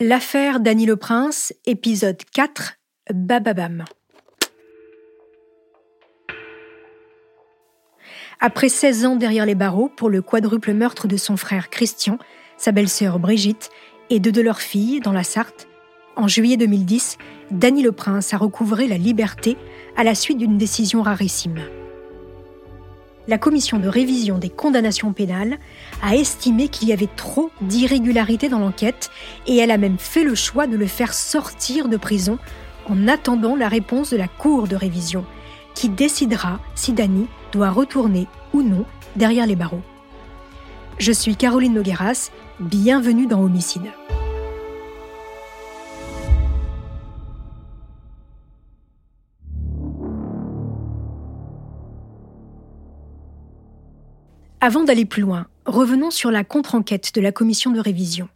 L'affaire Dany le Prince, épisode 4, Bababam. Après 16 ans derrière les barreaux pour le quadruple meurtre de son frère Christian, sa belle-sœur Brigitte et deux de leurs filles dans la Sarthe, en juillet 2010, Dany le Prince a recouvré la liberté à la suite d'une décision rarissime la commission de révision des condamnations pénales a estimé qu'il y avait trop d'irrégularités dans l'enquête et elle a même fait le choix de le faire sortir de prison en attendant la réponse de la Cour de révision, qui décidera si Dany doit retourner ou non derrière les barreaux. Je suis Caroline Nogueras, bienvenue dans Homicide. Avant d'aller plus loin, revenons sur la contre-enquête de la commission de révision.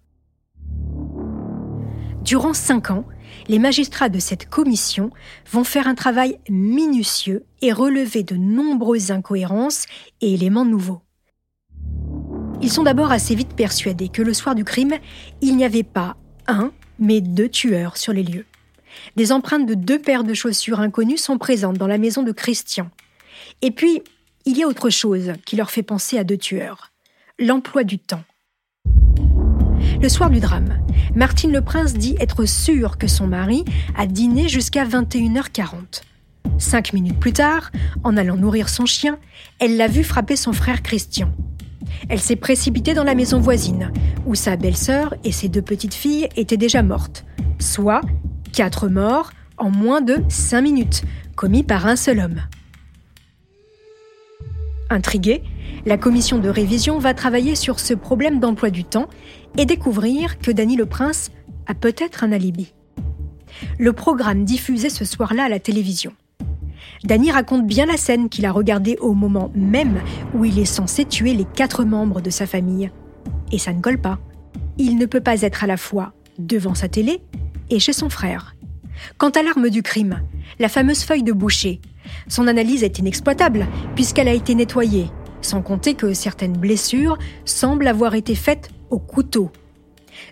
Durant cinq ans, les magistrats de cette commission vont faire un travail minutieux et relever de nombreuses incohérences et éléments nouveaux. Ils sont d'abord assez vite persuadés que le soir du crime, il n'y avait pas un, mais deux tueurs sur les lieux. Des empreintes de deux paires de chaussures inconnues sont présentes dans la maison de Christian. Et puis, il y a autre chose qui leur fait penser à deux tueurs. L'emploi du temps. Le soir du drame, Martine Le Prince dit être sûre que son mari a dîné jusqu'à 21h40. Cinq minutes plus tard, en allant nourrir son chien, elle l'a vu frapper son frère Christian. Elle s'est précipitée dans la maison voisine, où sa belle-sœur et ses deux petites filles étaient déjà mortes, soit quatre morts en moins de cinq minutes, commis par un seul homme. Intriguée, la commission de révision va travailler sur ce problème d'emploi du temps et découvrir que Dany le Prince a peut-être un alibi. Le programme diffusé ce soir-là à la télévision. Dany raconte bien la scène qu'il a regardée au moment même où il est censé tuer les quatre membres de sa famille. Et ça ne colle pas. Il ne peut pas être à la fois devant sa télé et chez son frère. Quant à l'arme du crime, la fameuse feuille de boucher, son analyse est inexploitable puisqu'elle a été nettoyée, sans compter que certaines blessures semblent avoir été faites au couteau.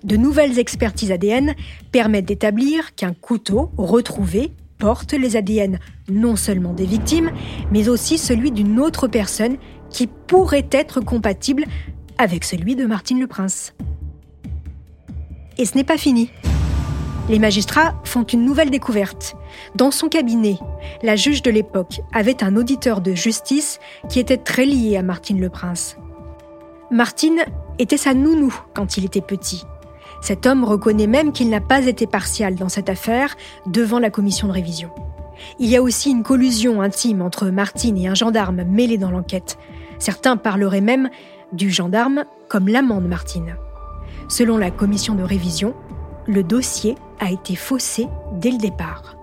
De nouvelles expertises ADN permettent d'établir qu'un couteau retrouvé porte les ADN non seulement des victimes, mais aussi celui d'une autre personne qui pourrait être compatible avec celui de Martine Le Prince. Et ce n'est pas fini. Les magistrats font une nouvelle découverte. Dans son cabinet, la juge de l'époque avait un auditeur de justice qui était très lié à Martine le Prince. Martine était sa nounou quand il était petit. Cet homme reconnaît même qu'il n'a pas été partial dans cette affaire devant la commission de révision. Il y a aussi une collusion intime entre Martine et un gendarme mêlé dans l'enquête. Certains parleraient même du gendarme comme l'amant de Martine. Selon la commission de révision, le dossier a été faussé dès le départ.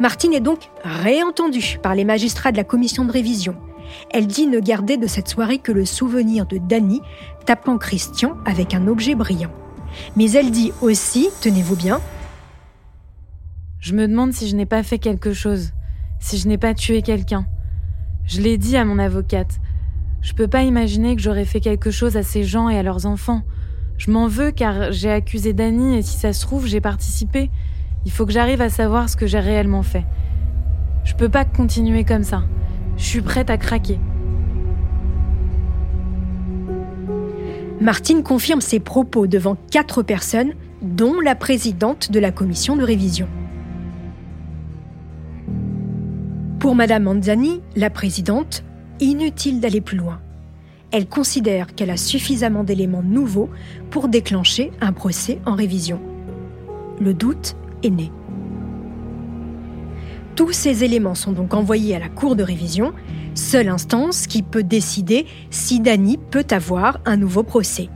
Martine est donc réentendue par les magistrats de la commission de révision. Elle dit ne garder de cette soirée que le souvenir de Dany tapant Christian avec un objet brillant. Mais elle dit aussi, tenez-vous bien, Je me demande si je n'ai pas fait quelque chose, si je n'ai pas tué quelqu'un. Je l'ai dit à mon avocate. Je peux pas imaginer que j'aurais fait quelque chose à ces gens et à leurs enfants. Je m'en veux car j'ai accusé Dany et si ça se trouve, j'ai participé. Il faut que j'arrive à savoir ce que j'ai réellement fait. Je peux pas continuer comme ça. Je suis prête à craquer. Martine confirme ses propos devant quatre personnes, dont la présidente de la commission de révision. Pour Madame Manzani, la présidente, inutile d'aller plus loin elle considère qu'elle a suffisamment d'éléments nouveaux pour déclencher un procès en révision. Le doute est né. Tous ces éléments sont donc envoyés à la Cour de révision, seule instance qui peut décider si Dany peut avoir un nouveau procès.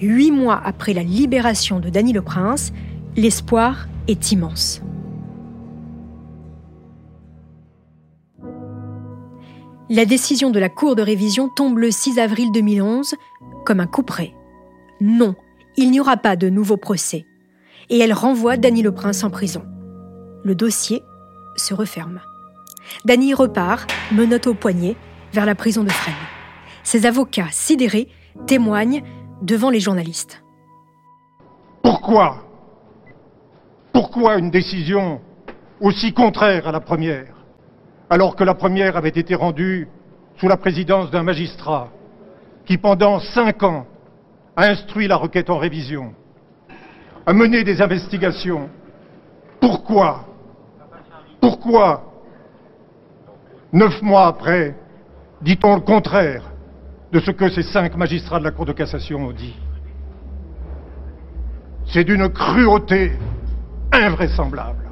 Huit mois après la libération de Dany le Prince, l'espoir est immense. La décision de la Cour de révision tombe le 6 avril 2011 comme un coup près. Non, il n'y aura pas de nouveau procès. Et elle renvoie Dany le Prince en prison. Le dossier se referme. Dany repart, menotte au poignet, vers la prison de Fresnes. Ses avocats, sidérés, témoignent devant les journalistes. Pourquoi? Pourquoi une décision aussi contraire à la première, alors que la première avait été rendue sous la présidence d'un magistrat qui, pendant cinq ans, a instruit la requête en révision, a mené des investigations. Pourquoi? Pourquoi Neuf mois après, dit-on le contraire de ce que ces cinq magistrats de la Cour de cassation ont dit? C'est d'une cruauté invraisemblable.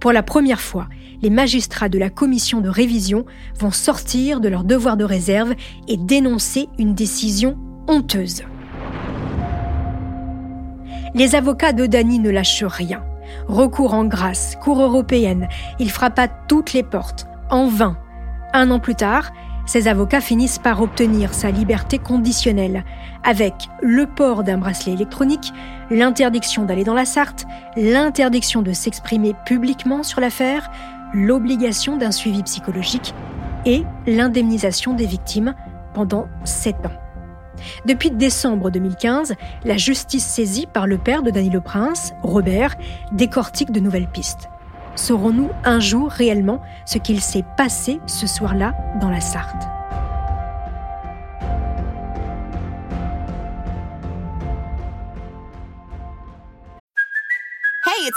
Pour la première fois, les magistrats de la commission de révision vont sortir de leur devoir de réserve et dénoncer une décision honteuse. Les avocats de Dany ne lâchent rien. Recours en grâce, Cour européenne, il frappa toutes les portes, en vain. Un an plus tard, ses avocats finissent par obtenir sa liberté conditionnelle, avec le port d'un bracelet électronique, l'interdiction d'aller dans la Sarthe, l'interdiction de s'exprimer publiquement sur l'affaire, l'obligation d'un suivi psychologique et l'indemnisation des victimes pendant sept ans. Depuis décembre 2015, la justice saisie par le père de Dany Le Prince, Robert, décortique de nouvelles pistes. Saurons-nous un jour réellement ce qu'il s'est passé ce soir-là dans la Sarthe?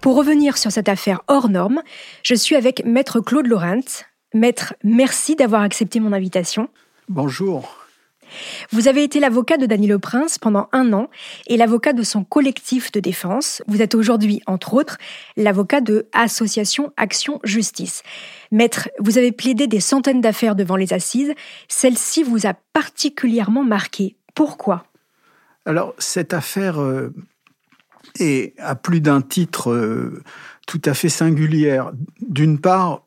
Pour revenir sur cette affaire hors norme, je suis avec Maître Claude Laurent. Maître, merci d'avoir accepté mon invitation. Bonjour. Vous avez été l'avocat de Dany Le Prince pendant un an et l'avocat de son collectif de défense. Vous êtes aujourd'hui, entre autres, l'avocat de Association Action Justice. Maître, vous avez plaidé des centaines d'affaires devant les assises. Celle-ci vous a particulièrement marqué. Pourquoi? Alors, cette affaire euh, et à plus d'un titre euh, tout à fait singulière. D'une part,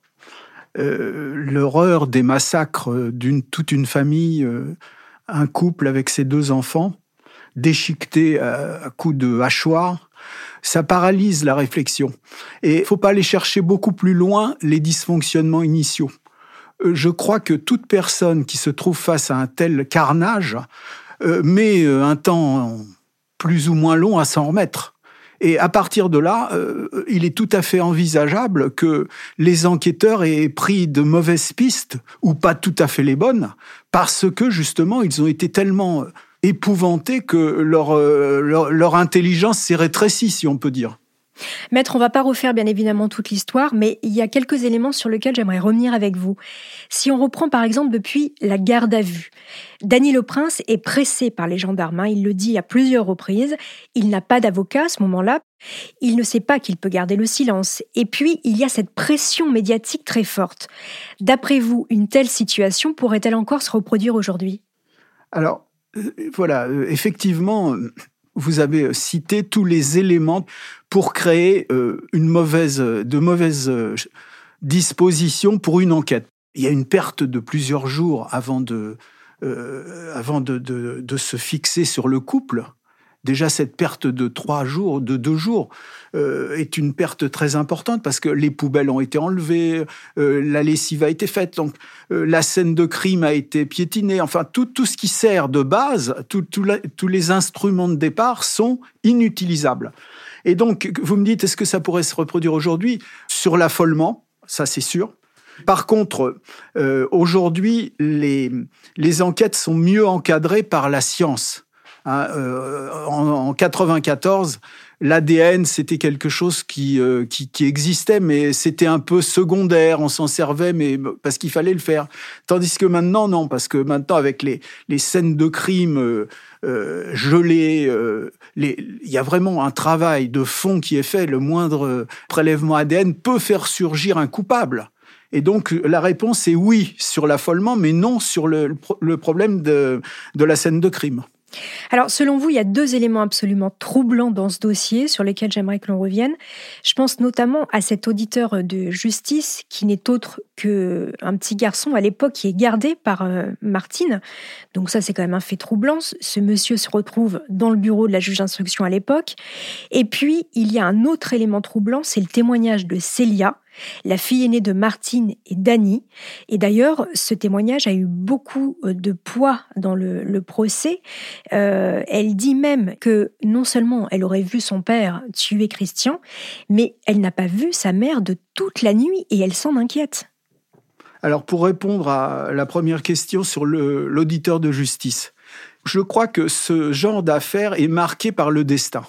euh, l'horreur des massacres d'une toute une famille, euh, un couple avec ses deux enfants, déchiquetés à, à coups de hachoir, ça paralyse la réflexion. Et faut pas aller chercher beaucoup plus loin les dysfonctionnements initiaux. Je crois que toute personne qui se trouve face à un tel carnage met un temps plus ou moins long à s'en remettre. Et à partir de là, euh, il est tout à fait envisageable que les enquêteurs aient pris de mauvaises pistes, ou pas tout à fait les bonnes, parce que justement, ils ont été tellement épouvantés que leur, euh, leur, leur intelligence s'est rétrécie, si on peut dire. Maître, on va pas refaire bien évidemment toute l'histoire, mais il y a quelques éléments sur lesquels j'aimerais revenir avec vous. Si on reprend par exemple depuis la garde à vue, Dany Le Prince est pressé par les gendarmes, hein. il le dit à plusieurs reprises, il n'a pas d'avocat à ce moment-là, il ne sait pas qu'il peut garder le silence, et puis il y a cette pression médiatique très forte. D'après vous, une telle situation pourrait-elle encore se reproduire aujourd'hui? Alors, euh, voilà, euh, effectivement, vous avez cité tous les éléments pour créer euh, une mauvaise, de mauvaises euh, dispositions pour une enquête. Il y a une perte de plusieurs jours avant de, euh, avant de, de, se fixer sur le couple. Déjà, cette perte de trois jours, de deux jours, euh, est une perte très importante parce que les poubelles ont été enlevées, euh, la lessive a été faite, donc euh, la scène de crime a été piétinée. Enfin, tout, tout ce qui sert de base, tout, tout tous les instruments de départ sont inutilisables. Et donc, vous me dites, est-ce que ça pourrait se reproduire aujourd'hui? Sur l'affolement, ça c'est sûr. Par contre, euh, aujourd'hui, les, les enquêtes sont mieux encadrées par la science. Hein, euh, en, en 94, l'ADN c'était quelque chose qui, euh, qui, qui existait, mais c'était un peu secondaire. On s'en servait, mais parce qu'il fallait le faire. Tandis que maintenant, non, parce que maintenant avec les, les scènes de crime euh, euh, gelées, euh, il y a vraiment un travail de fond qui est fait. Le moindre prélèvement ADN peut faire surgir un coupable. Et donc la réponse est oui sur l'affolement, mais non sur le, le problème de, de la scène de crime. Alors, selon vous, il y a deux éléments absolument troublants dans ce dossier sur lesquels j'aimerais que l'on revienne. Je pense notamment à cet auditeur de justice qui n'est autre qu'un petit garçon à l'époque qui est gardé par euh, Martine. Donc ça, c'est quand même un fait troublant. Ce monsieur se retrouve dans le bureau de la juge d'instruction à l'époque. Et puis, il y a un autre élément troublant, c'est le témoignage de Célia, la fille aînée de Martine et Dany. Et d'ailleurs, ce témoignage a eu beaucoup euh, de poids dans le, procès. Euh, elle dit même que non seulement elle aurait vu son père tuer Christian, mais elle n'a pas vu sa mère de toute la nuit et elle s'en inquiète. Alors pour répondre à la première question sur l'auditeur de justice, je crois que ce genre d'affaire est marqué par le destin.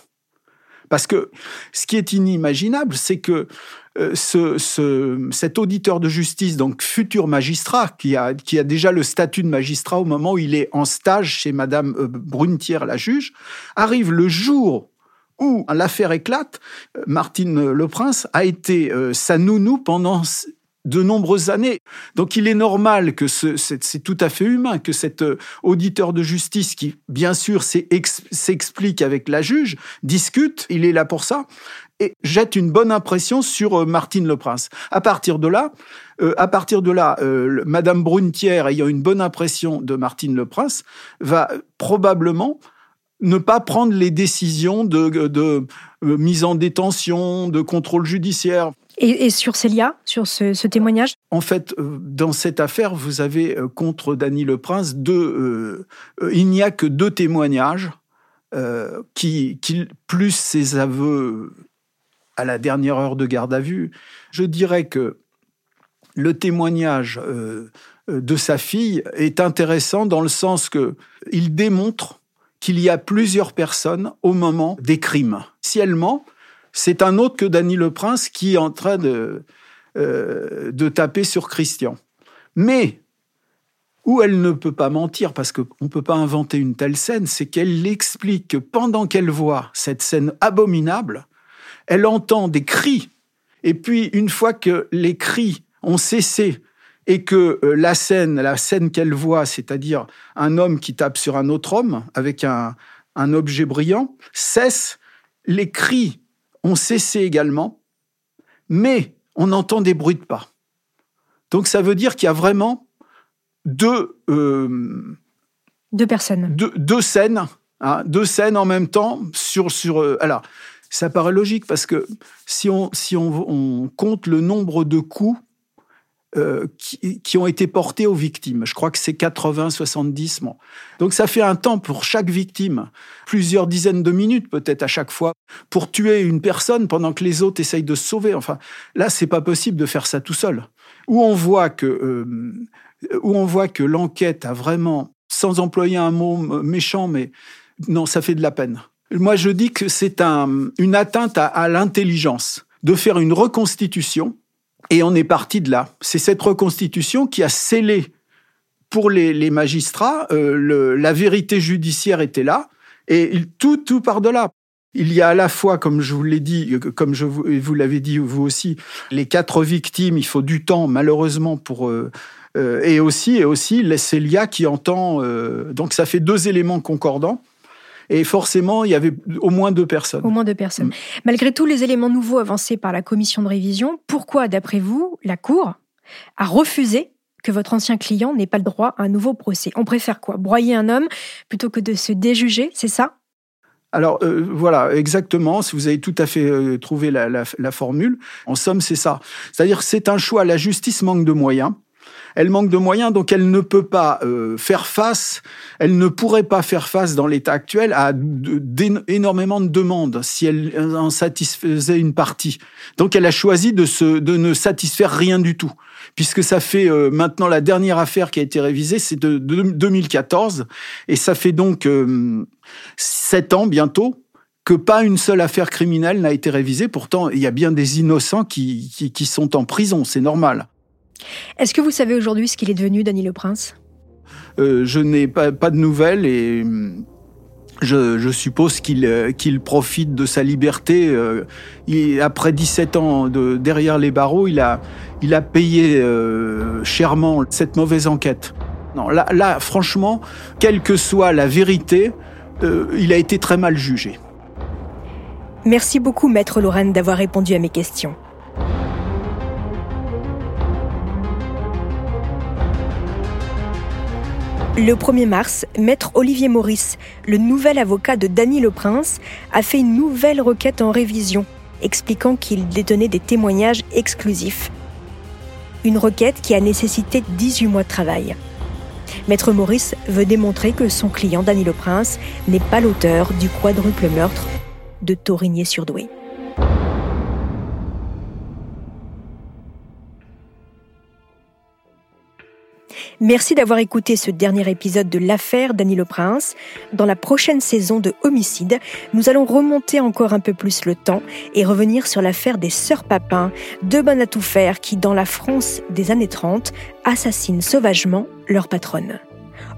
Parce que ce qui est inimaginable, c'est que euh, ce, cet auditeur de justice, donc futur magistrat, qui a, déjà le statut de magistrat au moment où il est en stage chez Madame euh, Brunetière, la juge, arrive le jour où l'affaire éclate. Euh, Martine Le Prince a été sa nounou pendant de nombreuses années. Donc il est normal que c'est tout à fait humain que cet auditeur de justice qui, bien sûr, s'explique avec la juge, discute, il est là pour ça, et jette une bonne impression sur euh, Martine Le Prince. À partir de là, euh, à partir de là, euh, Madame Brunetière, ayant une bonne impression de Martine Le Prince, va probablement ne pas prendre les décisions de, mise en détention, de contrôle judiciaire. Et, sur Célia, sur ce, témoignage En fait, dans cette affaire, vous avez contre Dany Le Prince deux. il n'y a que deux témoignages qui, plus ses aveux à la dernière heure de garde à vue. Je dirais que le témoignage euh, de sa fille est intéressant dans le sens que il démontre qu'il y a plusieurs personnes au moment des crimes. Si elle ment, c'est un autre que Dany Le Prince qui est en train de, euh, de taper sur Christian. Mais où elle ne peut pas mentir, parce qu'on ne peut pas inventer une telle scène, c'est qu'elle explique que pendant qu'elle voit cette scène abominable, elle entend des cris. Et puis, une fois que les cris ont cessé et que euh, la scène, la scène qu'elle voit, c'est-à-dire un homme qui tape sur un autre homme avec un, objet brillant, cesse, les cris ont cessé également, mais on entend des bruits de pas. Donc ça veut dire qu'il y a vraiment deux... Euh, deux personnes. Deux, scènes, hein, deux scènes en même temps sur... sur euh, alors, ça paraît logique parce que si on, si on, compte le nombre de coups euh, qui, ont été portés aux victimes. Je crois que c'est 80, 70. Donc ça fait un temps pour chaque victime, plusieurs dizaines de minutes peut-être à chaque fois, pour tuer une personne pendant que les autres essayent de se sauver. Enfin, là, c'est pas possible de faire ça tout seul. Où on voit que, euh, où on voit que l'enquête a vraiment, sans employer un mot méchant, mais non, ça fait de la peine. Moi, je dis que c'est une atteinte à, l'intelligence de faire une reconstitution, et on est parti de là. C'est cette reconstitution qui a scellé pour les, magistrats, euh, la vérité judiciaire était là, et tout, tout part de là. Il y a à la fois, comme je vous l'ai dit, comme je vous, l'avez dit vous aussi, les quatre victimes. Il faut du temps, malheureusement, pour euh, euh, et aussi et aussi Célia qui entend. donc ça fait deux éléments concordants. Et forcément, il y avait au moins deux personnes. Au moins deux personnes. Mm. Malgré tous les éléments nouveaux avancés par la commission de révision, pourquoi, d'après vous, la Cour a refusé que votre ancien client n'ait pas le droit à un nouveau procès? On préfère quoi? Broyer un homme plutôt que de se déjuger, c'est ça? Alors euh, voilà, exactement, si vous avez tout à fait euh, trouvé la, la formule, en somme c'est ça. C'est-à-dire c'est un choix, la justice manque de moyens, elle manque de moyens, donc elle ne peut pas euh, faire face, elle ne pourrait pas faire face dans l'état actuel à énormément de demandes si elle en satisfaisait une partie. Donc elle a choisi de, se, de ne satisfaire rien du tout, puisque ça fait euh, maintenant la dernière affaire qui a été révisée, c'est de, 2014, et ça fait donc euh, sept ans bientôt que pas une seule affaire criminelle n'a été révisée. Pourtant, il y a bien des innocents qui, qui, qui sont en prison, c'est normal. Est-ce que vous savez aujourd'hui ce qu'il est devenu, Dany Le Prince? Euh, Je n'ai pas, de nouvelles et hum, je, suppose euh, qu'il profite de sa liberté. Euh, après 17 ans de, derrière les barreaux, il a, il a payé chèrement cette mauvaise enquête. Non, là, là, franchement, quelle que soit la vérité, il a été très mal jugé. Merci beaucoup, Maître Lorraine, d'avoir répondu à mes questions. Le 1er mars, maître Olivier Maurice, le nouvel avocat de Dany Le Prince, a fait une nouvelle requête en révision, expliquant qu'il détenait des témoignages exclusifs. Une requête qui a nécessité 18 mois de travail. Maître Maurice veut démontrer que son client Dany Le Prince n'est pas l'auteur du quadruple meurtre de Taurigné-sur-Douai. Merci d'avoir écouté ce dernier épisode de l'affaire Dany Le Prince. Dans la prochaine saison de Homicide, nous allons remonter encore un peu plus le temps et revenir sur l'affaire des sœurs Papin, deux bonnes à tout faire qui, dans la France des années 30, assassinent sauvagement leur patronne.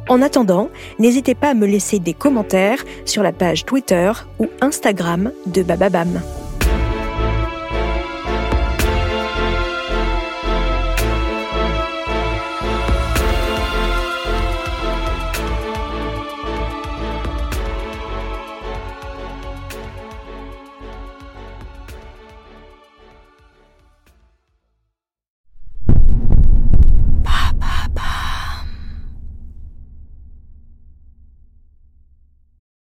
En attendant, n'hésitez pas à me laisser des commentaires sur la page Twitter ou Instagram de Bababam.